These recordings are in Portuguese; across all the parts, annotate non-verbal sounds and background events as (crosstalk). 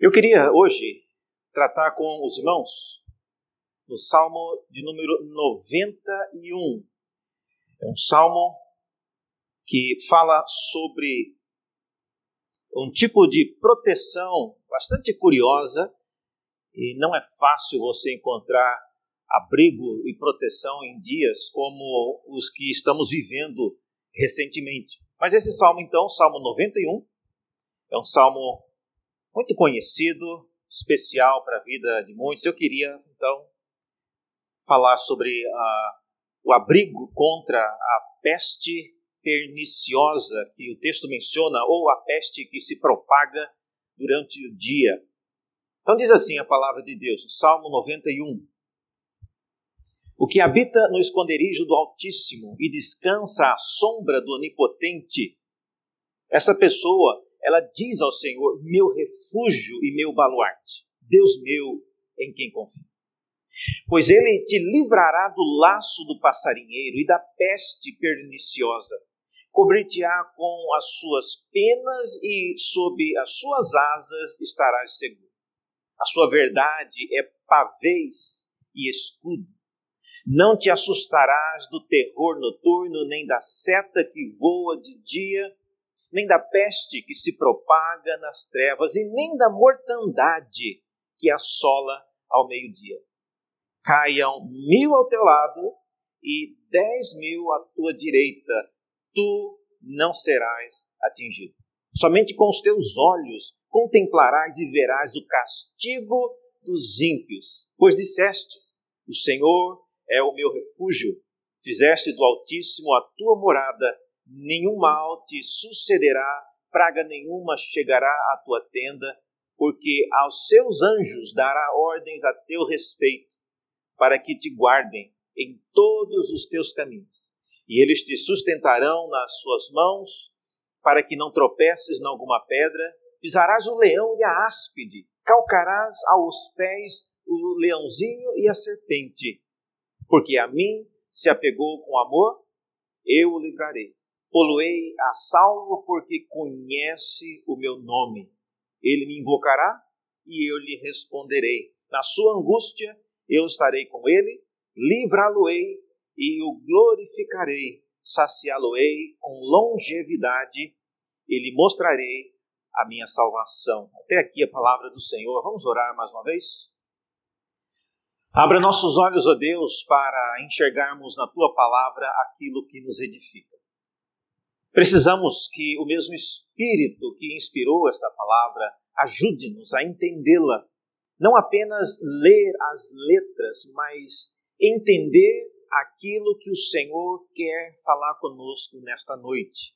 Eu queria hoje tratar com os irmãos no Salmo de número 91. É um salmo que fala sobre um tipo de proteção bastante curiosa e não é fácil você encontrar abrigo e proteção em dias como os que estamos vivendo recentemente. Mas esse salmo, então, Salmo 91, é um salmo muito conhecido, especial para a vida de muitos. Eu queria, então, falar sobre o abrigo contra a peste perniciosa que o texto menciona, ou a peste que se propaga durante o dia. Então, diz assim a palavra de Deus, Salmo 91. O que habita no esconderijo do Altíssimo e descansa à sombra do Onipotente, essa pessoa ela diz ao Senhor: meu refúgio e meu baluarte, Deus meu em quem confio. Pois ele te livrará do laço do passarinheiro e da peste perniciosa. Cobrir-te-á com as suas penas e sob as suas asas estarás seguro. A sua verdade é pavês e escudo. Não te assustarás do terror noturno, nem da seta que voa de dia, nem da peste que se propaga nas trevas, e nem da mortandade que assola ao meio-dia. Caiam mil ao teu lado e dez mil à tua direita, tu não serás atingido. Somente com os teus olhos contemplarás e verás o castigo dos ímpios, pois disseste: O Senhor é o meu refúgio, fizeste do Altíssimo a tua morada nenhum mal te sucederá, praga nenhuma chegará à tua tenda, porque aos seus anjos dará ordens a teu respeito, para que te guardem em todos os teus caminhos. E eles te sustentarão nas suas mãos, para que não tropeces em alguma pedra. Pisarás o leão e a áspide, calcarás aos pés o leãozinho e a serpente. Porque a mim se apegou com amor, eu o livrarei Poluei a salvo porque conhece o meu nome. Ele me invocará e eu lhe responderei. Na sua angústia eu estarei com ele, livrá-lo-ei e o glorificarei, saciá-lo-ei com longevidade e lhe mostrarei a minha salvação. Até aqui a palavra do Senhor. Vamos orar mais uma vez? Abra nossos olhos, ó Deus, para enxergarmos na tua palavra aquilo que nos edifica. Precisamos que o mesmo Espírito que inspirou esta palavra ajude-nos a entendê-la. Não apenas ler as letras, mas entender aquilo que o Senhor quer falar conosco nesta noite.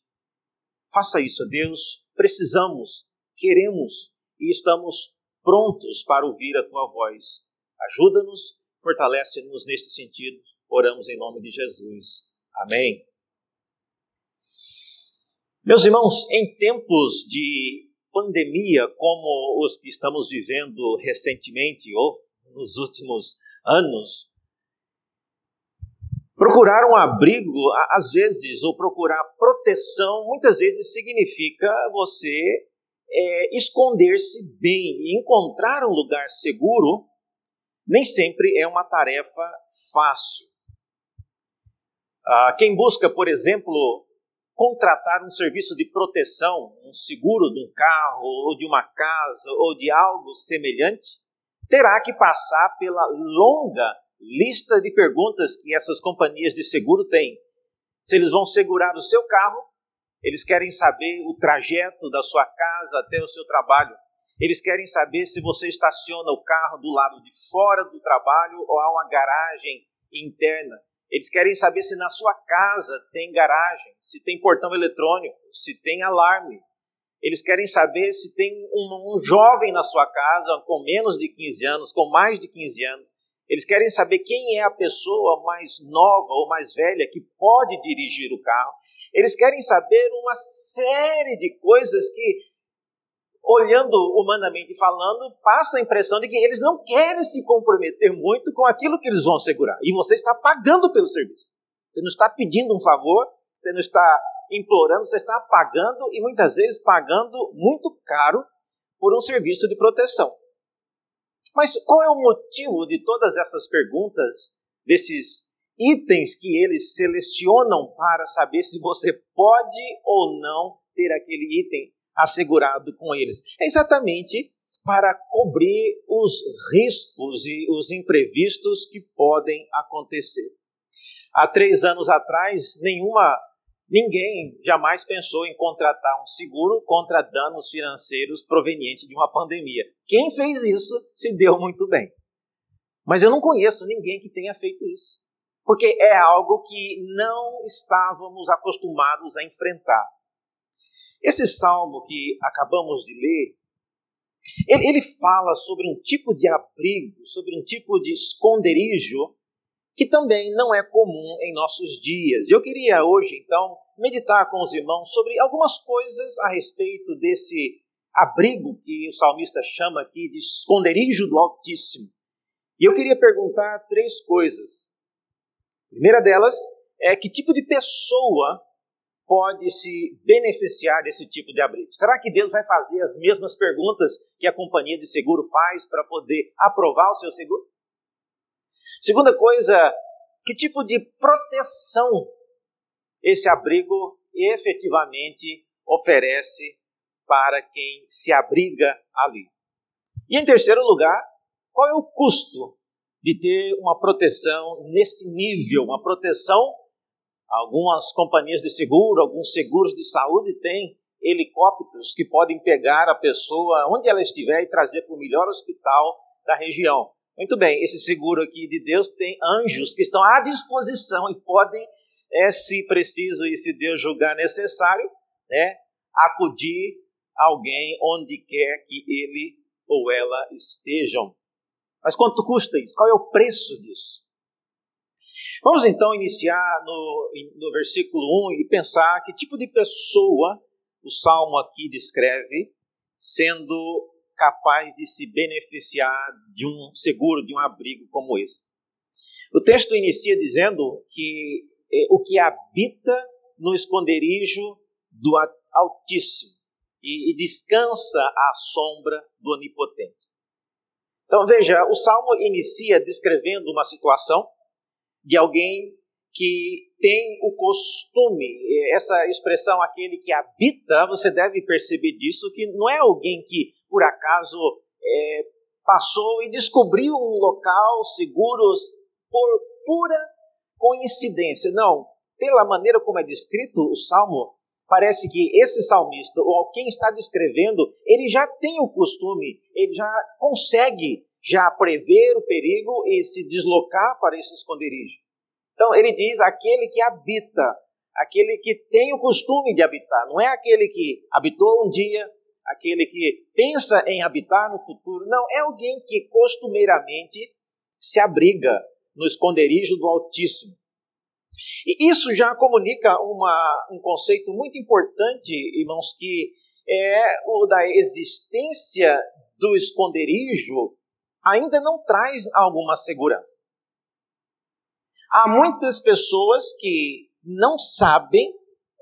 Faça isso, Deus. Precisamos, queremos e estamos prontos para ouvir a tua voz. Ajuda-nos, fortalece-nos neste sentido. Oramos em nome de Jesus. Amém. Meus irmãos, em tempos de pandemia como os que estamos vivendo recentemente ou nos últimos anos, procurar um abrigo, às vezes, ou procurar proteção, muitas vezes significa você é, esconder-se bem e encontrar um lugar seguro. Nem sempre é uma tarefa fácil. Ah, quem busca, por exemplo, contratar um serviço de proteção, um seguro de um carro, ou de uma casa, ou de algo semelhante, terá que passar pela longa lista de perguntas que essas companhias de seguro têm. Se eles vão segurar o seu carro, eles querem saber o trajeto da sua casa até o seu trabalho. Eles querem saber se você estaciona o carro do lado de fora do trabalho ou há uma garagem interna. Eles querem saber se na sua casa tem garagem, se tem portão eletrônico, se tem alarme. Eles querem saber se tem um, um, jovem na sua casa com menos de 15 anos, com mais de 15 anos. Eles querem saber quem é a pessoa mais nova ou mais velha que pode dirigir o carro. Eles querem saber uma série de coisas que olhando humanamente falando, passa a impressão de que eles não querem se comprometer muito com aquilo que eles vão segurar. E você está pagando pelo serviço. Você não está pedindo um favor, você não está implorando, você está pagando e muitas vezes pagando muito caro por um serviço de proteção. Mas qual é o motivo de todas essas perguntas, desses itens que eles selecionam para saber se você pode ou não ter aquele item assegurado com eles? É exatamente para cobrir os riscos e os imprevistos que podem acontecer. Há três anos atrás, nenhuma, ninguém jamais pensou em contratar um seguro contra danos financeiros provenientes de uma pandemia. Quem fez isso se deu muito bem. Mas eu não conheço ninguém que tenha feito isso, porque é algo que não estávamos acostumados a enfrentar. Esse salmo que acabamos de ler ele, ele fala sobre um tipo de abrigo, sobre um tipo de esconderijo que também não é comum em nossos dias. Eu queria hoje, então, meditar com os irmãos sobre algumas coisas a respeito desse abrigo que o salmista chama aqui de esconderijo do Altíssimo. E eu queria perguntar três coisas. A primeira delas é que tipo de pessoa pode se beneficiar desse tipo de abrigo? Será que Deus vai fazer as mesmas perguntas que a companhia de seguro faz para poder aprovar o seu seguro? Segunda coisa, que tipo de proteção esse abrigo efetivamente oferece para quem se abriga ali? E em terceiro lugar, qual é o custo de ter uma proteção nesse nível, uma proteção Algumas companhias de seguro, alguns seguros de saúde têm helicópteros que podem pegar a pessoa onde ela estiver e trazer para o melhor hospital da região. Muito bem, esse seguro aqui de Deus tem anjos que estão à disposição e podem, é, se preciso e se Deus julgar necessário, né, acudir alguém onde quer que ele ou ela estejam. Mas quanto custa isso? Qual é o preço disso? Vamos então iniciar no, no versículo 1 e pensar que tipo de pessoa o salmo aqui descreve sendo capaz de se beneficiar de um seguro, de um abrigo como esse. O texto inicia dizendo que é, o que habita no esconderijo do Altíssimo e, e descansa à sombra do Onipotente. Então veja, o salmo inicia descrevendo uma situação de alguém que tem o costume, essa expressão, aquele que habita, você deve perceber disso, que não é alguém que por acaso é, passou e descobriu um local seguro por pura coincidência. Não, pela maneira como é descrito o salmo, parece que esse salmista, ou quem está descrevendo, ele já tem o costume, ele já consegue já prever o perigo e se deslocar para esse esconderijo. Então ele diz aquele que habita, aquele que tem o costume de habitar, não é aquele que habitou um dia, aquele que pensa em habitar no futuro, não, é alguém que costumeiramente se abriga no esconderijo do Altíssimo. E isso já comunica uma, um conceito muito importante, irmãos, que é o da existência do esconderijo ainda não traz alguma segurança. Há muitas pessoas que não sabem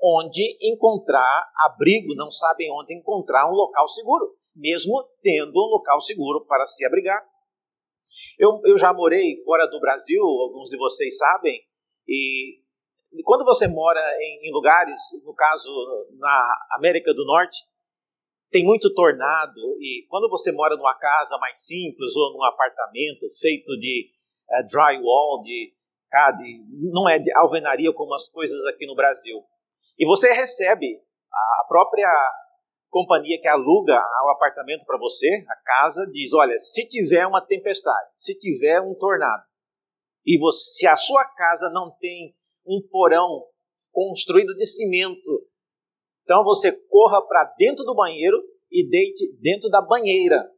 onde encontrar abrigo, não sabem onde encontrar um local seguro, mesmo tendo um local seguro para se abrigar. Eu, eu já morei fora do Brasil, alguns de vocês sabem, e quando você mora em, em lugares, no caso na América do Norte, tem muito tornado, e quando você mora numa casa mais simples ou num apartamento feito de uh, drywall, de, de não é de alvenaria como as coisas aqui no Brasil. E você recebe a própria companhia que aluga o apartamento para você, a casa, diz: olha, se tiver uma tempestade, se tiver um tornado, e você, se a sua casa não tem um porão construído de cimento, então você corra para dentro do banheiro e deite dentro da banheira.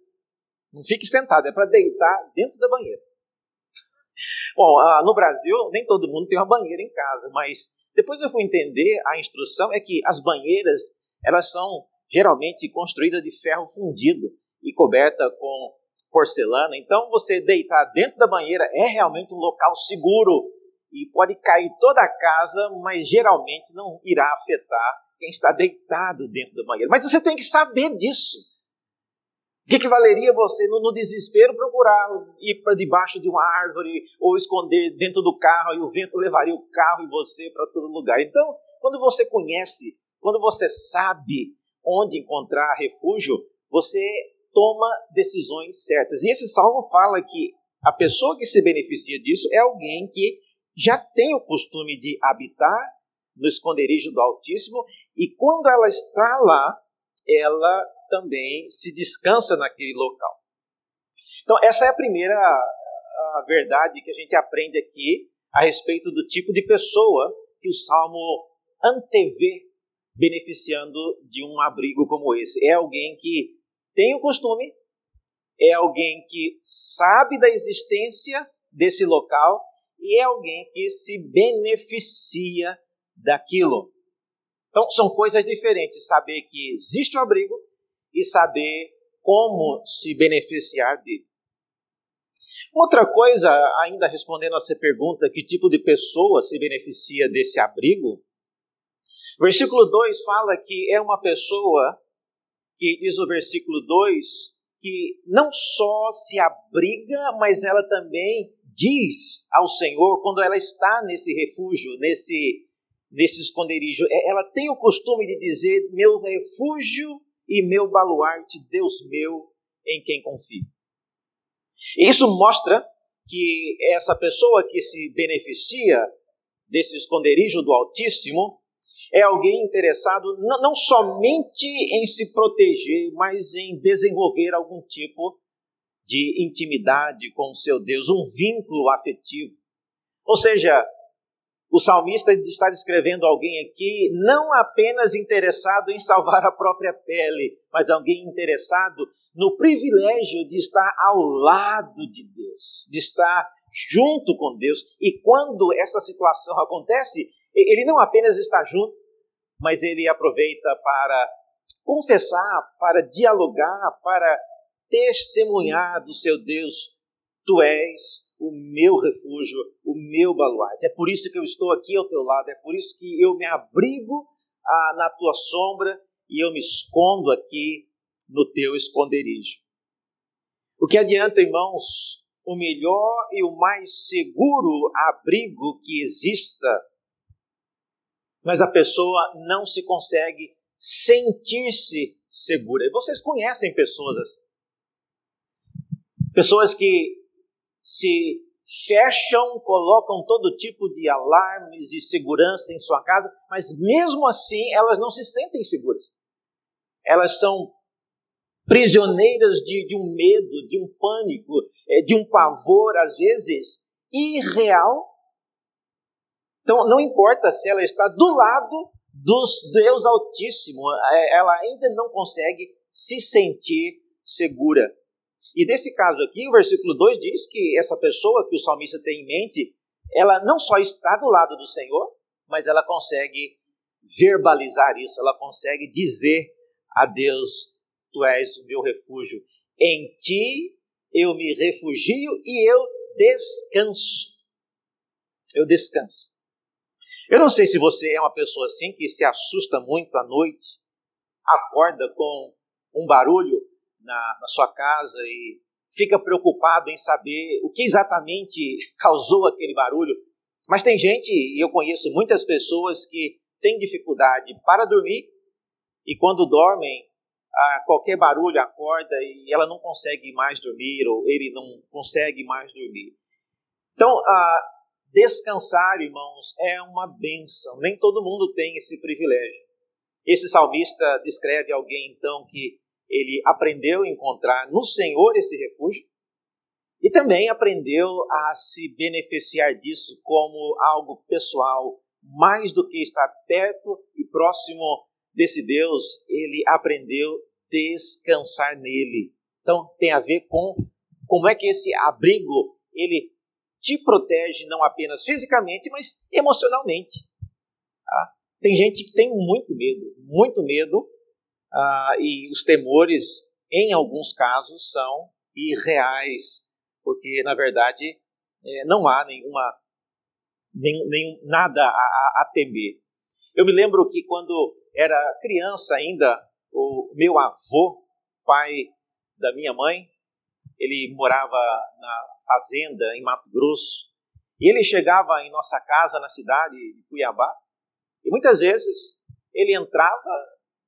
Não fique sentado, é para deitar dentro da banheira. (laughs) Bom, ah, no Brasil, nem todo mundo tem uma banheira em casa, mas depois eu fui entender, a instrução é que as banheiras, elas são geralmente construídas de ferro fundido e coberta com porcelana. Então, você deitar dentro da banheira é realmente um local seguro e pode cair toda a casa, mas geralmente não irá afetar quem está deitado dentro da banheira. Mas você tem que saber disso. O que, que valeria você, no, no desespero, procurar ir para debaixo de uma árvore ou esconder dentro do carro e o vento levaria o carro e você para todo lugar? Então, quando você conhece, quando você sabe onde encontrar refúgio, você toma decisões certas. E esse salmo fala que a pessoa que se beneficia disso é alguém que já tem o costume de habitar no esconderijo do Altíssimo e quando ela está lá, ela também se descansa naquele local. Então, essa é a primeira a verdade que a gente aprende aqui a respeito do tipo de pessoa que o Salmo antevê beneficiando de um abrigo como esse. É alguém que tem o costume, é alguém que sabe da existência desse local e é alguém que se beneficia daquilo. Então, são coisas diferentes saber que existe o abrigo e saber como se beneficiar dele. Outra coisa, ainda respondendo a essa pergunta, que tipo de pessoa se beneficia desse abrigo? Versículo 2 fala que é uma pessoa que diz o versículo 2 que não só se abriga, mas ela também diz ao Senhor quando ela está nesse refúgio, nesse nesse esconderijo, é, ela tem o costume de dizer: "Meu refúgio e meu baluarte, Deus meu, em quem confio". Isso mostra que essa pessoa que se beneficia desse esconderijo do Altíssimo é alguém interessado não, não somente em se proteger, mas em desenvolver algum tipo de intimidade com o seu Deus, um vínculo afetivo. Ou seja, o salmista está descrevendo alguém aqui não apenas interessado em salvar a própria pele, mas alguém interessado no privilégio de estar ao lado de Deus, de estar junto com Deus. E quando essa situação acontece, ele não apenas está junto, mas ele aproveita para confessar, para dialogar, para testemunhar do seu Deus: Tu és o meu refúgio, o meu baluarte. É por isso que eu estou aqui ao teu lado, é por isso que eu me abrigo ah, na tua sombra e eu me escondo aqui no teu esconderijo. O que adianta, irmãos, o melhor e o mais seguro abrigo que exista, mas a pessoa não se consegue sentir-se segura. E vocês conhecem pessoas assim. Pessoas que se fecham, colocam todo tipo de alarmes e segurança em sua casa, mas mesmo assim elas não se sentem seguras. Elas são prisioneiras de, de um medo, de um pânico, eh, de um pavor, às vezes, irreal. Então, não importa se ela está do lado dos Deus Altíssimo, eh, ela ainda não consegue se sentir segura. E nesse caso aqui, o versículo 2 diz que essa pessoa que o salmista tem em mente, ela não só está do lado do Senhor, mas ela consegue verbalizar isso, ela consegue dizer a Deus: Tu és o meu refúgio, em ti eu me refugio e eu descanso. Eu descanso. Eu não sei se você é uma pessoa assim que se assusta muito à noite, acorda com um barulho na, na sua casa e fica preocupado em saber o que exatamente (laughs) causou aquele barulho. Mas tem gente, e eu conheço muitas pessoas que têm dificuldade para dormir e quando dormem, qualquer barulho acorda e ela não consegue mais dormir ou ele não consegue mais dormir. Então, descansar, irmãos, é uma benção. Nem todo mundo tem esse privilégio. Esse salmista descreve alguém então que ele aprendeu a encontrar no Senhor esse refúgio e também aprendeu a se beneficiar disso como algo pessoal, mais do que estar perto e próximo desse Deus, ele aprendeu descansar nele. Então tem a ver com como é que esse abrigo ele te protege não apenas fisicamente, mas emocionalmente. Tá? Tem gente que tem muito medo, muito medo ah, e os temores, em alguns casos, são irreais, porque, na verdade, é, não há nenhuma, nem, nem, nada a, a, a temer. Eu me lembro que quando era criança ainda, o meu avô, pai da minha mãe, ele morava na fazenda em Mato Grosso, e ele chegava em nossa casa na cidade de Cuiabá, e muitas vezes ele entrava,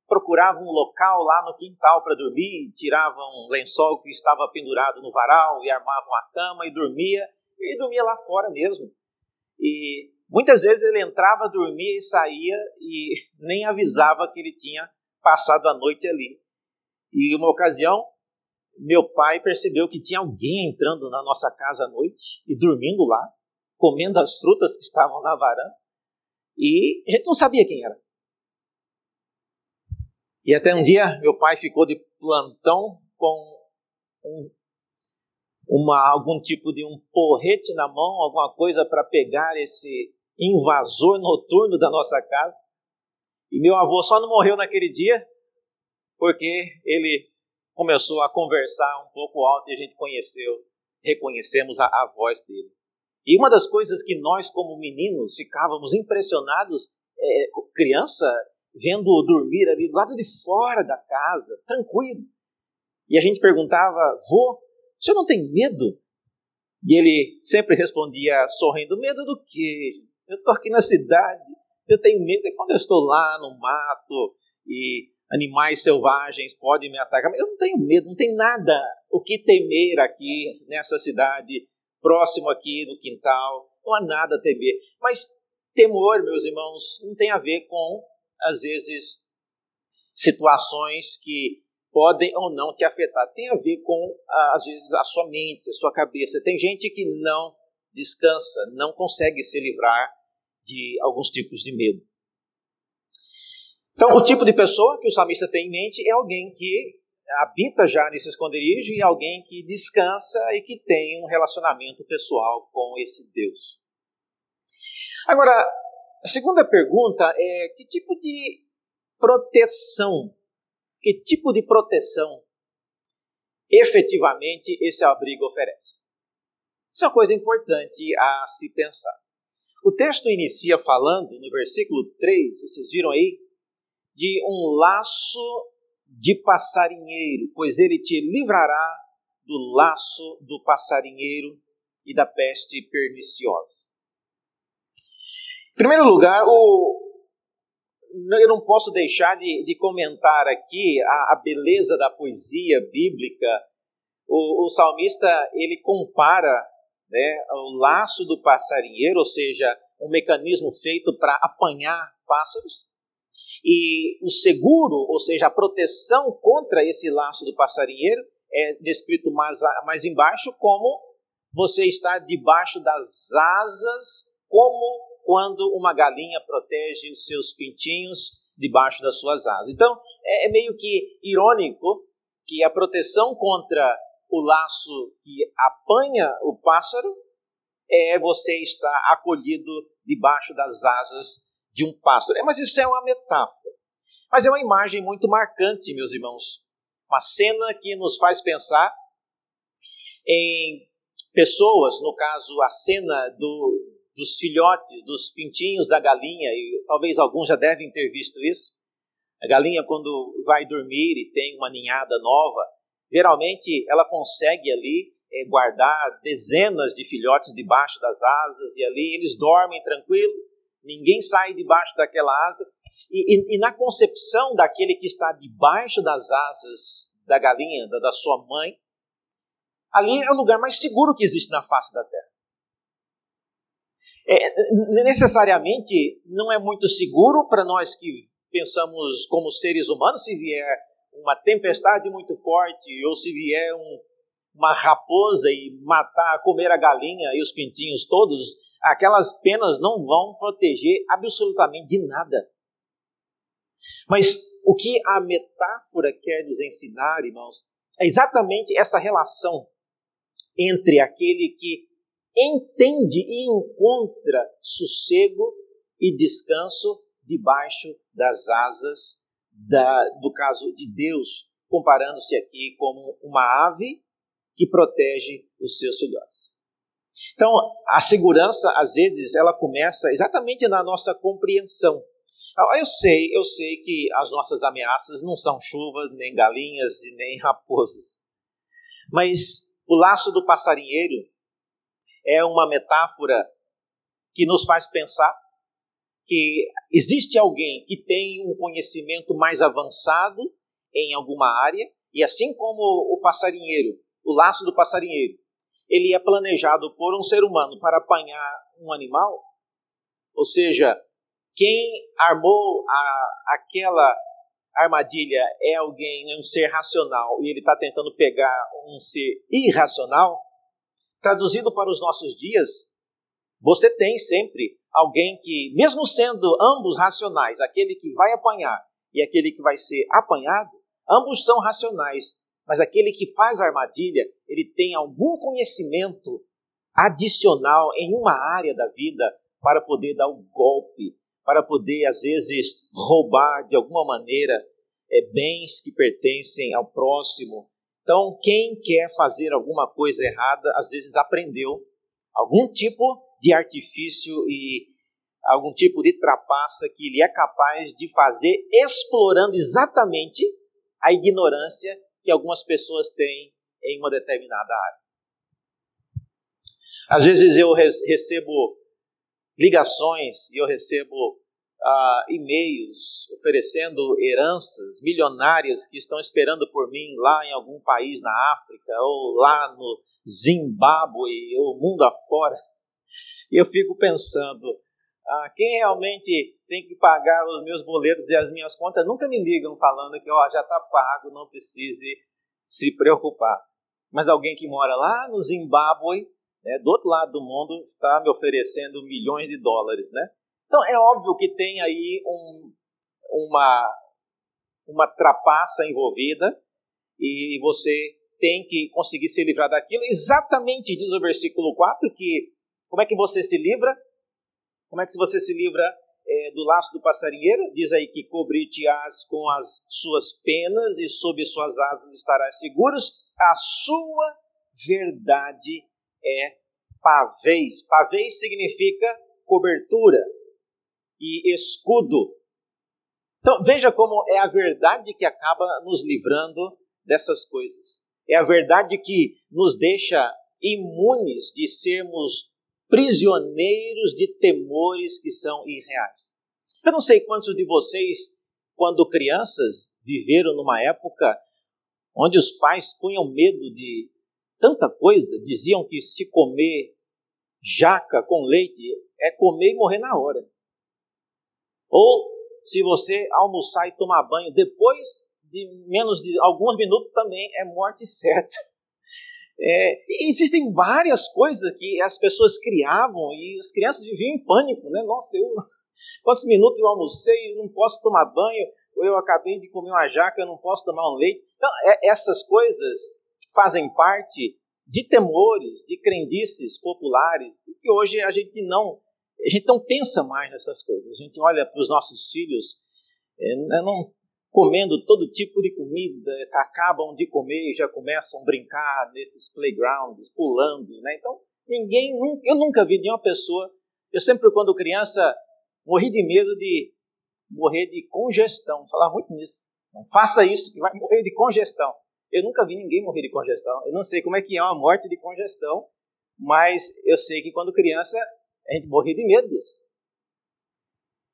procurava um local lá no quintal para dormir, tirava um lençol que estava pendurado no varal e armava uma cama e dormia, e dormia lá fora mesmo. E muitas vezes ele entrava, dormia e saía e (laughs) nem avisava que ele tinha passado a noite ali. E uma ocasião, meu pai percebeu que tinha alguém entrando na nossa casa à noite e dormindo lá, comendo as frutas que estavam na varanda, e a gente não sabia quem era. E até um dia meu pai ficou de plantão com um, uma, algum tipo de um porrete na mão, alguma coisa para pegar esse invasor noturno da nossa casa. E meu avô só não morreu naquele dia porque ele começou a conversar um pouco alto e a gente conheceu, reconhecemos a, a voz dele. E uma das coisas que nós, como meninos, ficávamos impressionados, é, criança, vendo dormir ali do lado de fora da casa, tranquilo. E a gente perguntava, vô, o senhor não tem medo? E ele sempre respondia sorrindo: medo do quê? Eu estou aqui na cidade, eu tenho medo é quando eu estou lá no mato e animais selvagens podem me atacar. Eu não tenho medo, não tem nada o que temer aqui nessa cidade, próximo aqui no quintal. Não há nada a temer. Mas temor, meus irmãos, não tem a ver com, às vezes, situações que podem ou não te afetar. Tem a ver com, às vezes, a sua mente, a sua cabeça. Tem gente que não descansa, não consegue se livrar de alguns tipos de medo. Então, o tipo de pessoa que o salmista tem em mente é alguém que habita já nesse esconderijo e alguém que descansa e que tem um relacionamento pessoal com esse Deus. Agora, segunda pergunta é: que tipo de proteção, que tipo de proteção efetivamente esse abrigo oferece? Isso é uma coisa importante a se pensar. O texto inicia falando, no versículo 3, vocês viram aí, de um laço de passarinheiro, pois ele te livrará do laço do passarinheiro e da peste perniciosa. Em primeiro lugar, o, eu não posso deixar de, de comentar aqui a, a, beleza da poesia bíblica. O, o salmista ele compara né, o laço do passarinheiro, ou seja, um mecanismo feito para apanhar pássaros, e o seguro, ou seja, a proteção contra esse laço do passarinheiro, é descrito mais, mais embaixo como você está debaixo das asas, como quando uma galinha protege os seus pintinhos debaixo das suas asas. Então, é, é meio que irônico que a proteção contra o laço que apanha o pássaro é você estar acolhido debaixo das asas de um pássaro. É, mas isso é uma metáfora. Mas é uma imagem muito marcante, meus irmãos. Uma cena que nos faz pensar em pessoas, no caso, a cena do, dos filhotes, dos pintinhos da galinha, e talvez alguns já devem ter visto isso. A galinha, quando vai dormir e tem uma ninhada nova, geralmente ela consegue ali é, guardar dezenas de filhotes debaixo das asas, e ali eles dormem tranquilo, ninguém sai debaixo daquela asa. E, e, e, na concepção daquele que está debaixo das asas da galinha, da, da sua mãe, ali é o lugar mais seguro que existe na face da terra. É, necessariamente não é muito seguro para nós que pensamos como seres humanos se vier uma tempestade muito forte ou se vier um, uma raposa e matar, comer a galinha e os pintinhos todos, aquelas penas não vão proteger absolutamente de nada. Mas o que a metáfora quer nos ensinar, irmãos, é exatamente essa relação entre aquele que entende e encontra sossego e descanso debaixo das asas da, do caso de Deus, comparando-se aqui como uma ave que protege os seus filhotes. Então, a segurança, às vezes, ela começa exatamente na nossa compreensão. Ah, eu sei, eu sei que as nossas ameaças não são chuvas, nem galinhas e nem raposas. Mas o laço do passarinheiro é uma metáfora que nos faz pensar que existe alguém que tem um conhecimento mais avançado em alguma área, e assim como o passarinheiro, o laço do passarinheiro, ele é planejado por um ser humano para apanhar um animal, ou seja, quem armou a, aquela armadilha é alguém, é um ser racional, e ele está tentando pegar um ser irracional, traduzido para os nossos dias, você tem sempre alguém que, mesmo sendo ambos racionais, aquele que vai apanhar e aquele que vai ser apanhado, ambos são racionais, mas aquele que faz a armadilha, ele tem algum conhecimento adicional em uma área da vida para poder dar o um golpe, para poder, às vezes, roubar de alguma maneira é, bens que pertencem ao próximo. Então, quem quer fazer alguma coisa errada, às vezes aprendeu algum tipo de artifício e algum tipo de trapaça que ele é capaz de fazer, explorando exatamente a ignorância que algumas pessoas têm em uma determinada área. Às vezes eu recebo ligações e eu recebo uh, e-mails oferecendo heranças milionárias que estão esperando por mim lá em algum país na África ou lá no Zimbábue ou mundo afora. E eu fico pensando, uh, quem realmente tem que pagar os meus boletos e as minhas contas nunca me ligam falando que ó, já está pago, não precise se preocupar. Mas alguém que mora lá no Zimbábue né, do outro lado do mundo, está me oferecendo milhões de dólares. Né? Então é óbvio que tem aí um, uma, uma trapaça envolvida e você tem que conseguir se livrar daquilo. Exatamente diz o versículo 4 que como é que você se livra? Como é que você se livra é, do laço do passarinheiro? Diz aí que cobrir-te-ás com as suas penas e sob suas asas estarás seguros. A sua verdade é pavês. Pavês significa cobertura e escudo. Então veja como é a verdade que acaba nos livrando dessas coisas. É a verdade que nos deixa imunes de sermos prisioneiros de temores que são irreais. Eu não sei quantos de vocês, quando crianças, viveram numa época onde os pais punham medo de tanta coisa, diziam que se comer jaca com leite é comer e morrer na hora. Ou se você almoçar e tomar banho depois de menos de alguns minutos também é morte (laughs) certa. É, existem várias coisas que as pessoas criavam e as crianças viviam em pânico, né? Nossa, eu (laughs) quantos minutos eu almocei, não posso tomar banho, ou eu acabei de comer uma jaca, eu não posso tomar um leite. Então, é, essas coisas fazem parte de temores, de crendices populares, e que hoje a gente não a gente não pensa mais nessas coisas. A gente olha para os nossos filhos é, não comendo todo tipo de comida, acabam de comer e já começam a brincar nesses playgrounds, pulando, né? Então, ninguém, eu nunca vi nenhuma pessoa, eu sempre quando criança morri de medo de morrer de congestão, falar muito nisso. Não faça isso que vai morrer de congestão. Eu nunca vi ninguém morrer de congestão. Eu não sei como é que é uma morte de congestão, mas eu sei que quando criança a gente morria de medo disso.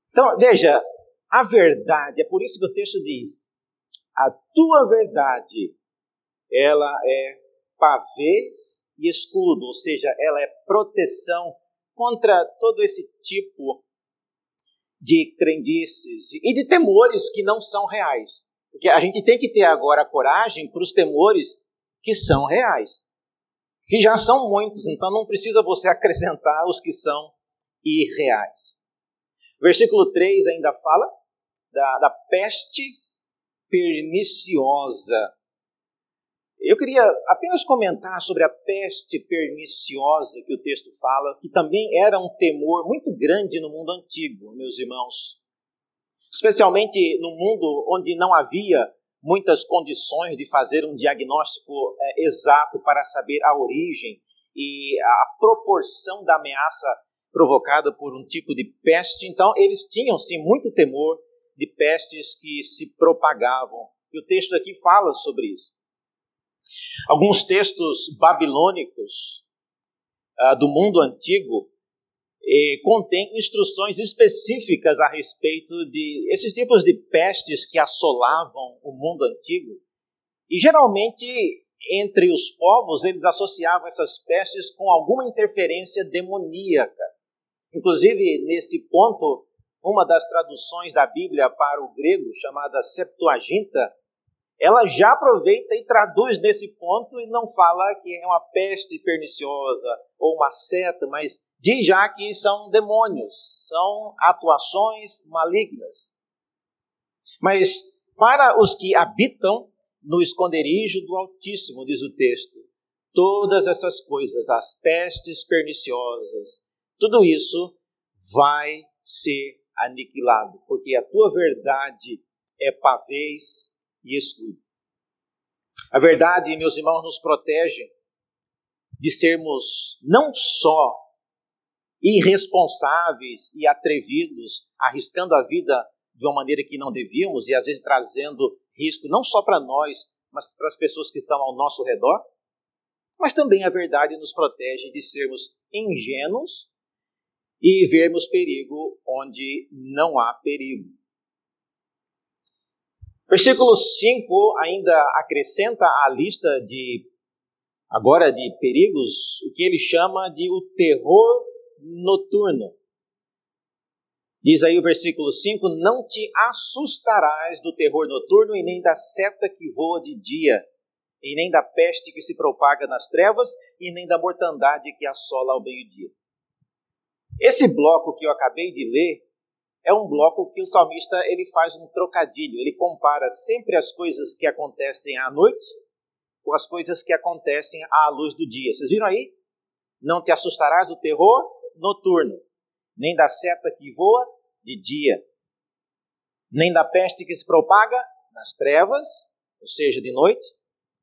Então, veja, a verdade, é por isso que o texto diz: a tua verdade, ela é pavês e escudo, ou seja, ela é proteção contra todo esse tipo de crendices e de temores que não são reais. Porque a gente tem que ter agora coragem para os temores que são reais, que já são muitos, então não precisa você acrescentar os que são irreais. Versículo 3 ainda fala da, da peste perniciosa. Eu queria apenas comentar sobre a peste perniciosa que o texto fala, que também era um temor muito grande no mundo antigo, meus irmãos especialmente no mundo onde não havia muitas condições de fazer um diagnóstico é, exato para saber a origem e a proporção da ameaça provocada por um tipo de peste. Então, eles tinham sim muito temor de pestes que se propagavam. E o texto aqui fala sobre isso. Alguns textos babilônicos uh, do mundo antigo eh, contêm instruções específicas a respeito de esses tipos de pestes que assolavam o mundo antigo. E geralmente, entre os povos, eles associavam essas pestes com alguma interferência demoníaca. Inclusive, nesse ponto, uma das traduções da Bíblia para o grego, chamada Septuaginta, ela já aproveita e traduz nesse ponto e não fala que é uma peste perniciosa ou uma seta, mas diz já que são demônios, são atuações malignas. Mas para os que habitam no esconderijo do Altíssimo, diz o texto, todas essas coisas, as pestes perniciosas, tudo isso vai ser aniquilado, porque a tua verdade é pavês e escudo. A verdade, meus irmãos, nos protege de sermos não só irresponsáveis e atrevidos, arriscando a vida de uma maneira que não devíamos e às vezes trazendo risco não só para nós, mas para as pessoas que estão ao nosso redor, mas também a verdade nos protege de sermos ingênuos e vermos perigo onde não há perigo. Versículo 5 ainda acrescenta à lista de agora de perigos o que ele chama de o terror noturno. Diz aí o versículo 5: Não te assustarás do terror noturno e nem da seta que voa de dia, e nem da peste que se propaga nas trevas, e nem da mortandade que assola ao meio-dia. Esse bloco que eu acabei de ler é um bloco que o salmista ele faz um trocadilho. Ele compara sempre as coisas que acontecem à noite com as coisas que acontecem à luz do dia. Vocês viram aí? Não te assustarás do terror noturno, nem da seta que voa de dia, nem da peste que se propaga nas trevas, ou seja, de noite,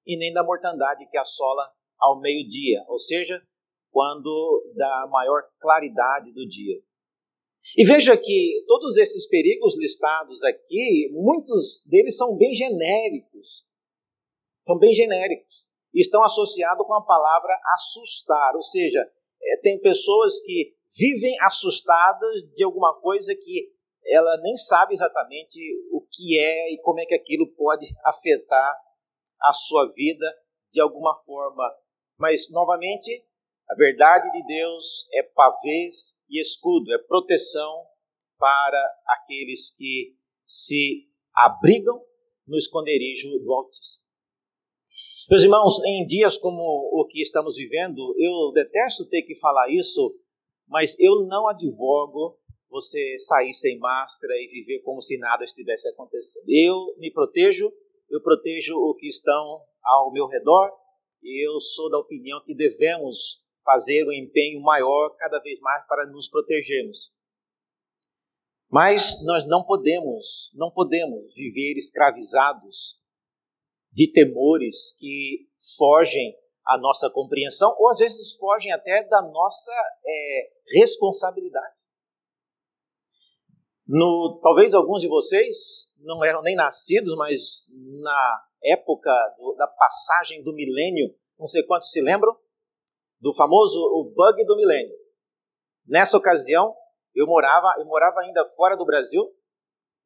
e nem da mortandade que assola ao meio-dia, ou seja, quando da maior claridade do dia. E veja que todos esses perigos listados aqui, muitos deles são bem genéricos. São bem genéricos. Estão associados com a palavra assustar, ou seja, é, tem pessoas que vivem assustadas de alguma coisa que ela nem sabe exatamente o que é e como é que aquilo pode (laughs) afetar a sua vida de alguma forma. Mas, novamente, a verdade de Deus é pavês e escudo, é proteção para aqueles que se abrigam no esconderijo do Altíssimo. Meus irmãos, em dias como o que estamos vivendo, eu detesto ter que falar isso, mas eu não advogo você sair sem máscara e viver como se nada estivesse acontecendo. Eu me protejo, eu protejo o que estão ao meu redor, e eu sou da opinião que devemos fazer um empenho maior cada vez mais para nos protegermos. Mas nós não podemos, não podemos viver escravizados de temores que fogem à nossa compreensão ou às vezes fogem até da nossa é, responsabilidade. No, talvez alguns de vocês não eram nem nascidos, mas na época do, da passagem do milênio, não sei quantos se lembram, do famoso o bug do milênio. Nessa ocasião, eu morava, eu morava ainda fora do Brasil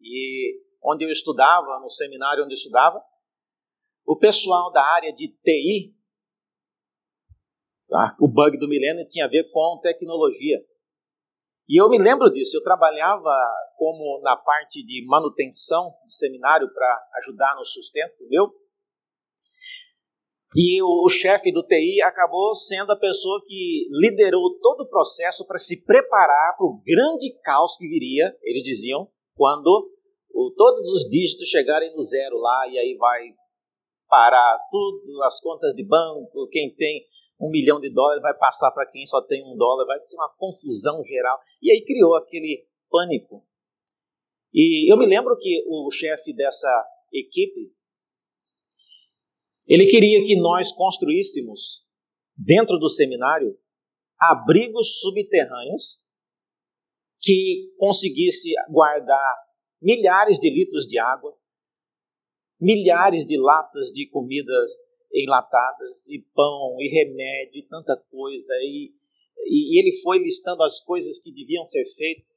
e onde eu estudava, no seminário onde eu estudava, o pessoal da área de TI, tá? o bug do milênio tinha a ver com tecnologia. E eu me lembro disso, eu trabalhava como na parte de manutenção do seminário para ajudar no sustento meu. E o, o chefe do TI acabou sendo a pessoa que liderou todo o processo para se preparar para o grande caos que viria, eles diziam, quando o, todos os dígitos chegarem no zero lá, e aí vai parar tudo, as contas de banco, quem tem um milhão de dólares vai passar para quem só tem um dólar, vai ser uma confusão geral. E aí criou aquele pânico. E eu me lembro que o chefe dessa equipe, ele queria que nós construíssemos, dentro do seminário, abrigos subterrâneos que conseguisse guardar milhares de litros de água, milhares de latas de comidas enlatadas, e pão, e remédio, e tanta coisa. E, e, ele foi listando as coisas que deviam ser feitas.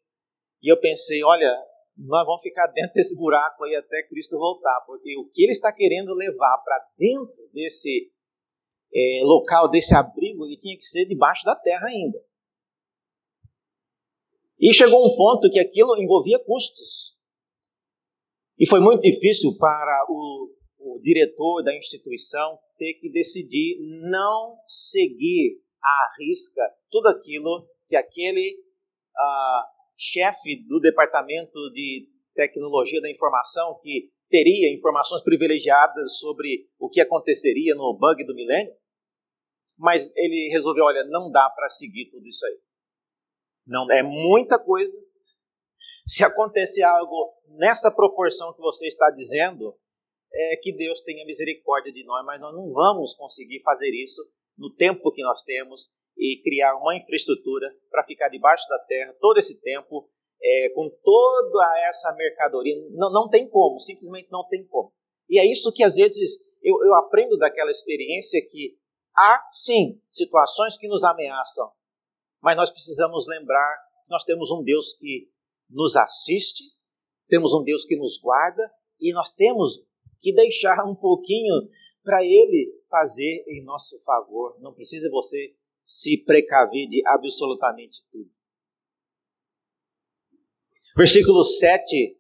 E eu pensei, olha, nós vamos ficar dentro desse buraco aí até Cristo voltar, porque o que ele está querendo levar para dentro desse é, local, desse abrigo, ele tinha que ser debaixo da terra ainda. E chegou um ponto que aquilo envolvia custos. E foi muito difícil para o, o diretor da instituição ter que decidir não seguir à risca tudo aquilo que aquele uh, chefe do departamento de tecnologia da informação, que teria informações privilegiadas sobre o que aconteceria no bug do milênio, mas ele resolveu, olha, não dá para seguir tudo isso aí. Não é muita coisa. Se acontecer algo nessa proporção que você está dizendo, é que Deus tenha misericórdia de nós, mas nós não vamos conseguir fazer isso no tempo que nós temos e criar uma infraestrutura para ficar debaixo da terra todo esse tempo, é, com toda essa mercadoria. Não, não tem como, simplesmente não tem como. E é isso que às vezes eu, eu aprendo daquela experiência que há sim situações que nos ameaçam, mas nós precisamos lembrar que nós temos um Deus que nos assiste, temos um Deus que nos guarda e nós temos que deixar um pouquinho para Ele fazer em nosso favor. Não precisa você se precaver de absolutamente tudo. Versículo 7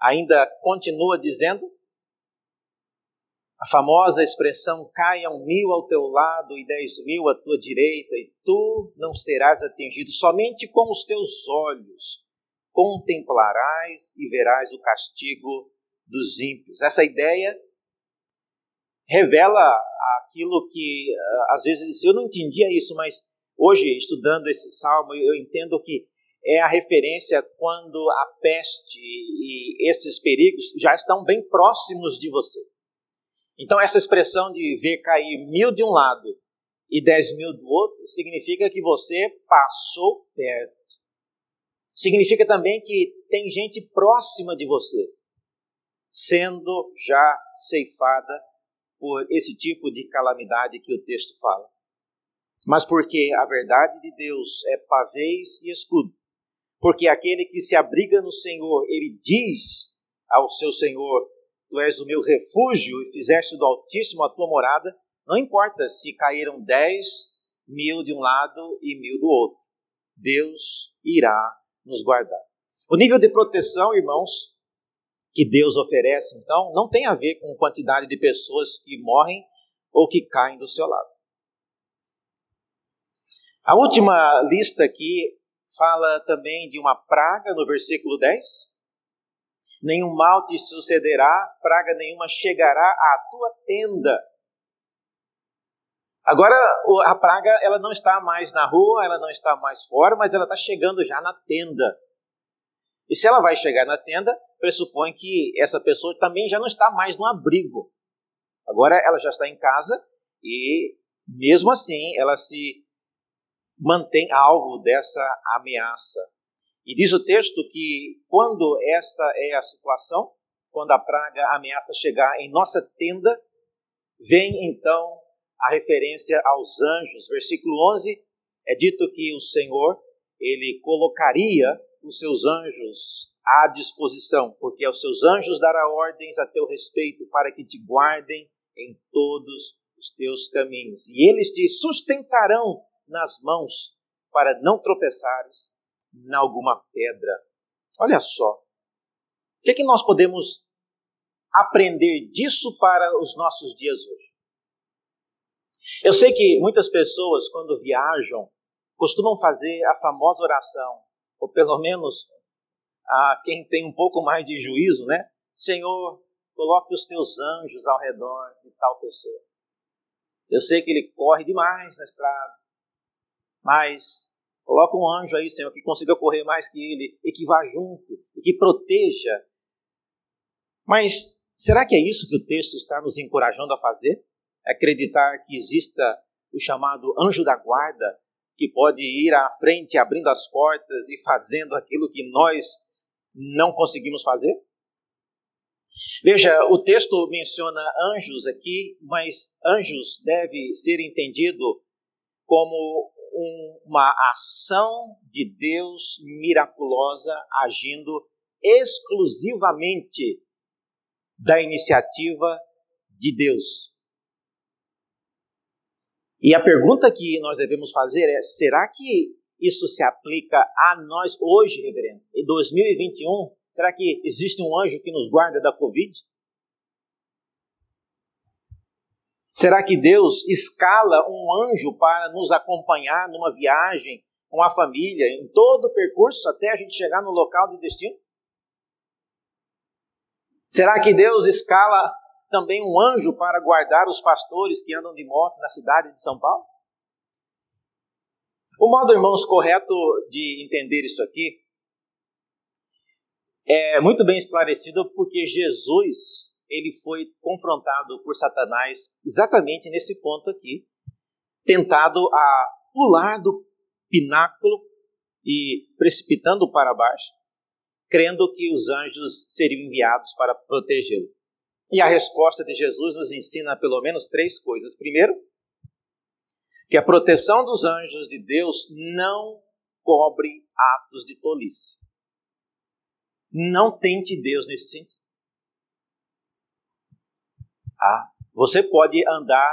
ainda continua dizendo: a famosa expressão caiam mil ao teu lado e dez mil à tua direita, e tu não serás atingido, somente com os teus olhos contemplarás e verás o castigo dos ímpios. Essa ideia revela aquilo que, ah, às vezes, eu não entendia isso, mas hoje, estudando esse salmo, eu entendo que é a referência quando a peste e esses perigos já estão bem próximos de você. Então, essa expressão de ver cair mil de um lado e dez mil do outro significa que você passou perto. Significa também que tem gente próxima de você, sendo já ceifada por esse tipo de calamidade que o texto fala. Mas porque a verdade de Deus é pavês e escudo. Porque aquele que se abriga no Senhor, ele diz ao seu Senhor: Tu és o meu refúgio e fizeste do Altíssimo a tua morada. Não importa se caíram dez mil de um lado e mil do outro, Deus irá nos guardar. O nível de proteção, irmãos, que Deus oferece, então, não tem a ver com quantidade de pessoas que morrem ou que caem do seu lado. A última lista aqui fala também de uma praga no versículo 10. Nenhum mal te sucederá, praga nenhuma chegará à tua tenda. Agora, a praga ela não está mais na rua, ela não está mais fora, mas ela está chegando já na tenda. E se ela vai chegar na tenda, pressupõe que essa pessoa também já não está mais no abrigo. Agora ela já está em casa e, mesmo assim, ela se mantém alvo dessa ameaça. E diz o texto que quando esta é a situação, quando a praga ameaça chegar em nossa tenda, vem então a referência aos anjos. Versículo 11 é dito que o Senhor ele colocaria os seus anjos à disposição, porque aos seus anjos dará ordens a teu respeito para que te guardem em todos os teus caminhos. E eles te sustentarão nas mãos para não tropeçares em alguma pedra. Olha só. O que, é que nós podemos aprender disso para os nossos dias hoje? Eu sei que muitas pessoas, quando viajam, costumam fazer a famosa oração ou pelo menos a quem tem um pouco mais de juízo, né? Senhor, coloque os teus anjos ao redor de tal pessoa. Eu sei que ele corre demais na estrada, mas coloca um anjo aí, Senhor, que consiga correr mais que ele e que vá junto e que proteja. Mas será que é isso que o texto está nos encorajando a fazer? Acreditar que exista o chamado anjo da guarda que pode ir à frente abrindo as portas e fazendo aquilo que nós não conseguimos fazer? Veja, o texto menciona anjos aqui, mas anjos deve ser entendido como um, uma ação de Deus miraculosa agindo exclusivamente da iniciativa de Deus. E a pergunta que nós devemos fazer é: será que isso se aplica a nós hoje, reverendo? Em 2021, será que existe um anjo que nos guarda da Covid? Será que Deus escala um anjo para nos acompanhar numa viagem com a família, em todo o percurso até a gente chegar no local de destino? Será que Deus escala também um anjo para guardar os pastores que andam de moto na cidade de São Paulo? O modo, irmãos, correto de entender isso aqui é muito bem esclarecido porque Jesus ele foi confrontado por Satanás exatamente nesse ponto aqui, tentado a pular do pináculo e precipitando para baixo, crendo que os anjos seriam enviados para protegê-lo. E a resposta de Jesus nos ensina pelo menos três coisas. Primeiro, que a proteção dos anjos de Deus não cobre atos de tolice. Não tente Deus nesse sentido. Ah, você pode andar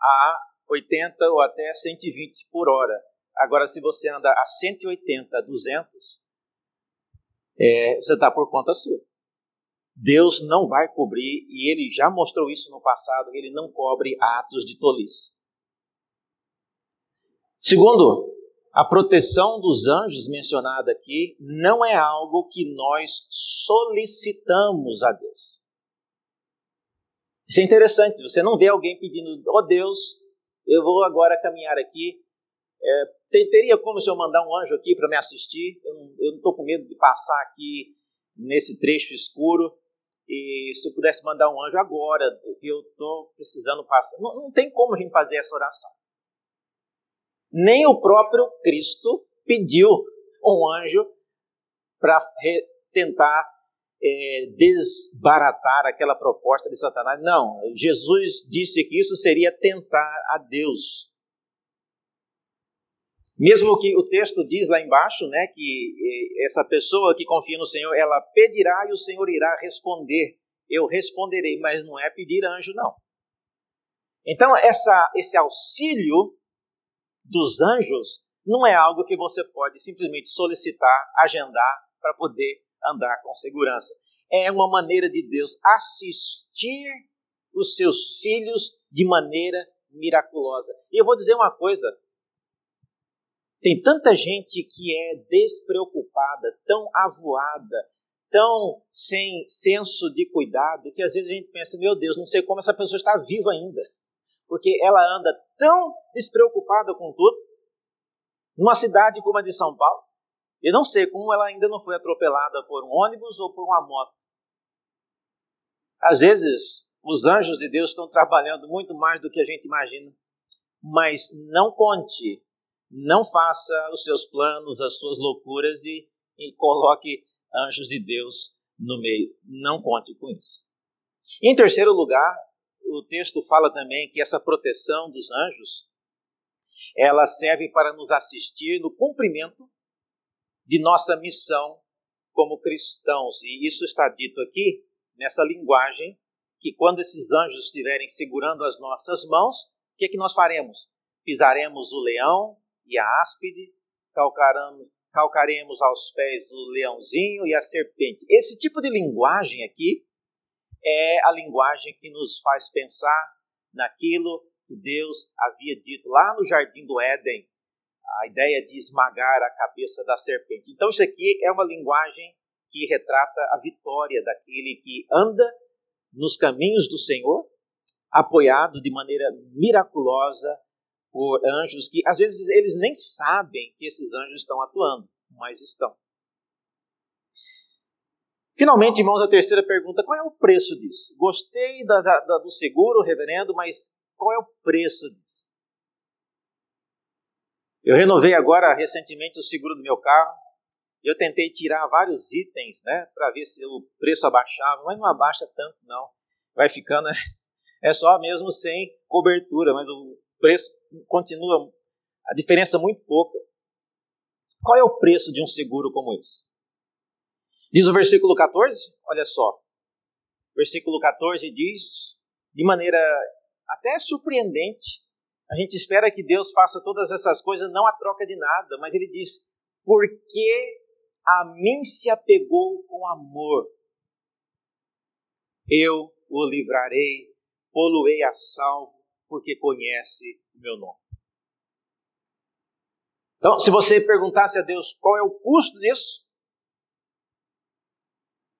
a 80 ou até 120 por hora. Agora, se você anda a 180, 200, é, você está por conta sua. Deus não vai cobrir, e ele já mostrou isso no passado, ele não cobre atos de tolice. Segundo, a proteção dos anjos mencionada aqui não é algo que nós solicitamos a Deus. Isso é interessante, você não vê alguém pedindo, ó oh Deus, eu vou agora caminhar aqui, é, teria como o senhor mandar um anjo aqui para me assistir? Eu não estou com medo de passar aqui nesse trecho escuro, e se eu pudesse mandar um anjo agora, que eu estou precisando passar. Não, não tem como a gente fazer essa oração. Nem o próprio Cristo pediu um anjo para tentar é, desbaratar aquela proposta de Satanás. Não, Jesus disse que isso seria tentar a Deus. Mesmo que o texto diz lá embaixo, né, que essa pessoa que confia no Senhor, ela pedirá e o Senhor irá responder. Eu responderei, mas não é pedir anjo, não. Então, essa, esse auxílio dos anjos não é algo que você pode simplesmente solicitar, agendar para poder andar com segurança. É uma maneira de Deus assistir os seus filhos de maneira miraculosa. E eu vou dizer uma coisa: tem tanta gente que é despreocupada, tão avoada, tão sem senso de cuidado, que às vezes a gente pensa, meu Deus, não sei como essa pessoa está viva ainda. Porque ela anda tão despreocupada com tudo, numa cidade como a de São Paulo, e não sei como ela ainda não foi atropelada por um ônibus ou por uma moto. Às vezes, os anjos de Deus estão trabalhando muito mais do que a gente imagina. Mas não conte não faça os seus planos, as suas loucuras e, e coloque anjos de Deus no meio. Não conte com isso. Em terceiro lugar, o texto fala também que essa proteção dos anjos ela serve para nos assistir no cumprimento de nossa missão como cristãos. E isso está dito aqui nessa linguagem que quando esses anjos estiverem segurando as nossas mãos, o que, é que nós faremos? Pisaremos o leão e a áspide, calcaremos, aos pés o leãozinho e a serpente. Esse tipo de linguagem aqui é a linguagem que nos faz pensar naquilo que Deus havia dito lá no jardim do Éden, a ideia de esmagar a cabeça da serpente. Então, isso aqui é uma linguagem que retrata a vitória daquele que anda nos caminhos do Senhor, apoiado de maneira miraculosa por anjos que às vezes eles nem sabem que esses anjos estão atuando, mas estão. Finalmente, irmãos, a terceira pergunta: qual é o preço disso? Gostei da, da, do seguro, reverendo, mas qual é o preço disso? Eu renovei agora recentemente o seguro do meu carro Eu tentei tirar vários itens, né, para ver se o preço abaixava, mas não abaixa tanto, não. Vai ficando, é só mesmo sem cobertura, mas o preço continua, a diferença é muito pouca. Qual é o preço de um seguro como esse? Diz o versículo 14, olha só. Versículo 14 diz, de maneira até surpreendente, a gente espera que Deus faça todas essas coisas não a troca de nada, mas ele diz: porque a mim se apegou com amor, eu o livrarei, poluei a salvo, porque conhece o meu nome. Então, se você perguntasse a Deus qual é o custo disso,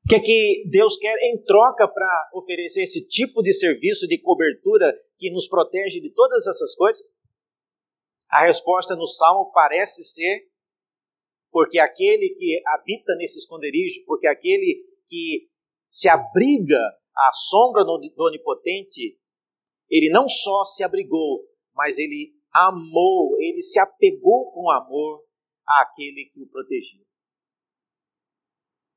o que é que Deus quer em troca para oferecer esse tipo de serviço de cobertura que nos protege de todas essas coisas? A resposta no Salmo parece ser porque aquele que habita nesse esconderijo, porque aquele que se abriga à sombra do Onipotente, ele não só se abrigou, mas ele amou, ele se apegou com amor àquele que o protegia.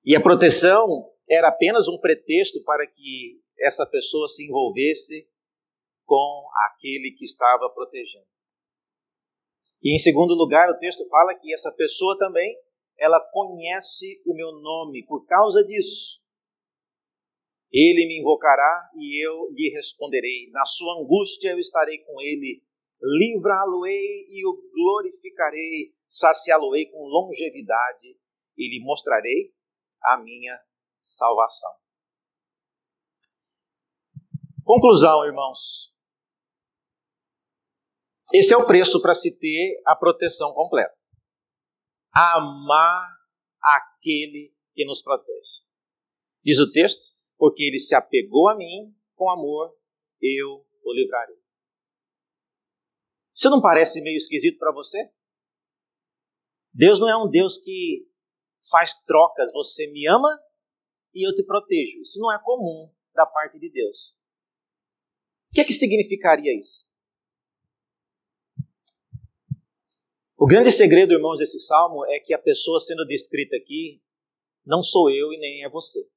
E a proteção era apenas um pretexto para que essa pessoa se envolvesse com aquele que estava protegendo. E em segundo lugar, o texto fala que essa pessoa também, ela conhece o meu nome por causa disso. Ele me invocará e eu lhe responderei. Na sua angústia eu estarei com ele. Livrá-lo-ei e o glorificarei. Saciá-lo-ei com longevidade e lhe mostrarei a minha salvação. Conclusão, irmãos. Esse é o preço para se ter a proteção completa. Amar aquele que nos protege. Diz o texto: porque ele se apegou a mim com amor, eu o livrarei. Isso não parece meio esquisito para você? Deus não é um Deus que faz trocas. Você me ama e eu te protejo. Isso não é comum da parte de Deus. O que é que significaria isso? O grande segredo, irmãos, desse salmo é que a pessoa sendo descrita aqui não sou eu e nem é você.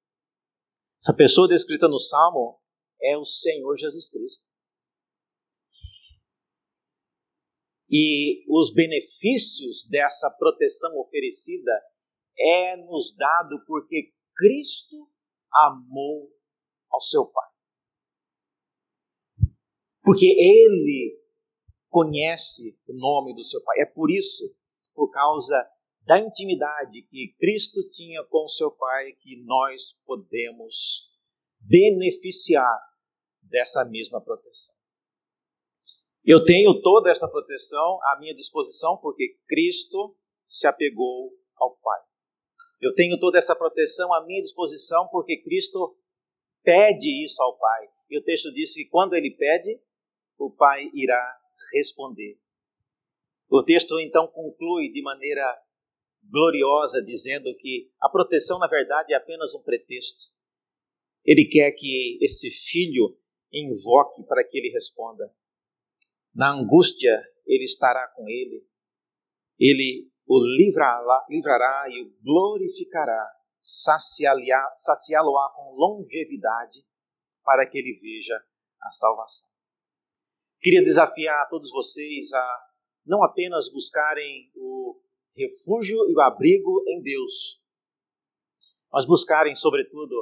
Essa pessoa descrita no salmo é o Senhor Jesus Cristo. E os benefícios dessa proteção oferecida é nos dado porque Cristo amou ao seu Pai. Porque Ele conhece o nome do seu Pai. É por isso, por causa da intimidade que Cristo tinha com seu Pai, que nós podemos beneficiar dessa mesma proteção. Eu tenho toda essa proteção à minha disposição porque Cristo se apegou ao Pai. Eu tenho toda essa proteção à minha disposição porque Cristo pede isso ao Pai. E o texto diz que quando ele pede, o Pai irá responder. O texto então conclui de maneira gloriosa, dizendo que a proteção, na verdade, é apenas um pretexto. Ele quer que esse filho invoque para que ele responda. Na angústia, ele estará com ele. Ele o livrará, livrará e o glorificará, saciá-lo-á com longevidade, para que ele veja a salvação. Queria desafiar todos vocês a não apenas buscarem o refúgio e o abrigo em Deus, mas buscarem, sobretudo,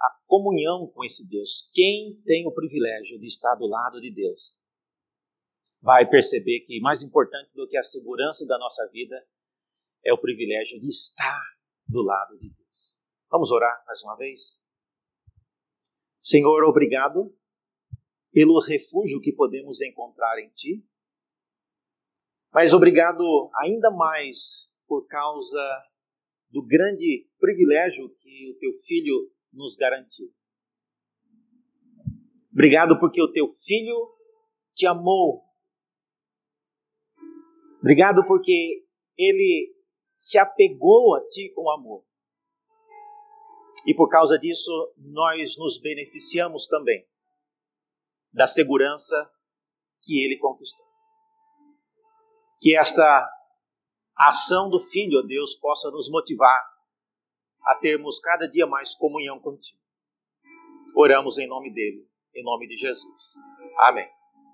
a comunhão com esse Deus. Quem tem o privilégio de estar do lado de Deus vai perceber que mais importante do que a segurança da nossa vida é o privilégio de estar do lado de Deus. Vamos orar mais uma vez? Senhor, obrigado pelo refúgio que podemos encontrar em Ti, mas obrigado ainda mais por causa do grande privilégio que o Teu Filho nos garantiu. Obrigado porque o Teu Filho te amou. Obrigado porque Ele se apegou a ti com amor. E por causa disso, nós nos beneficiamos também da segurança que ele conquistou. Que esta ação do Filho, ó Deus, possa nos motivar a termos cada dia mais comunhão contigo. Oramos em nome dele, em nome de Jesus. Amém.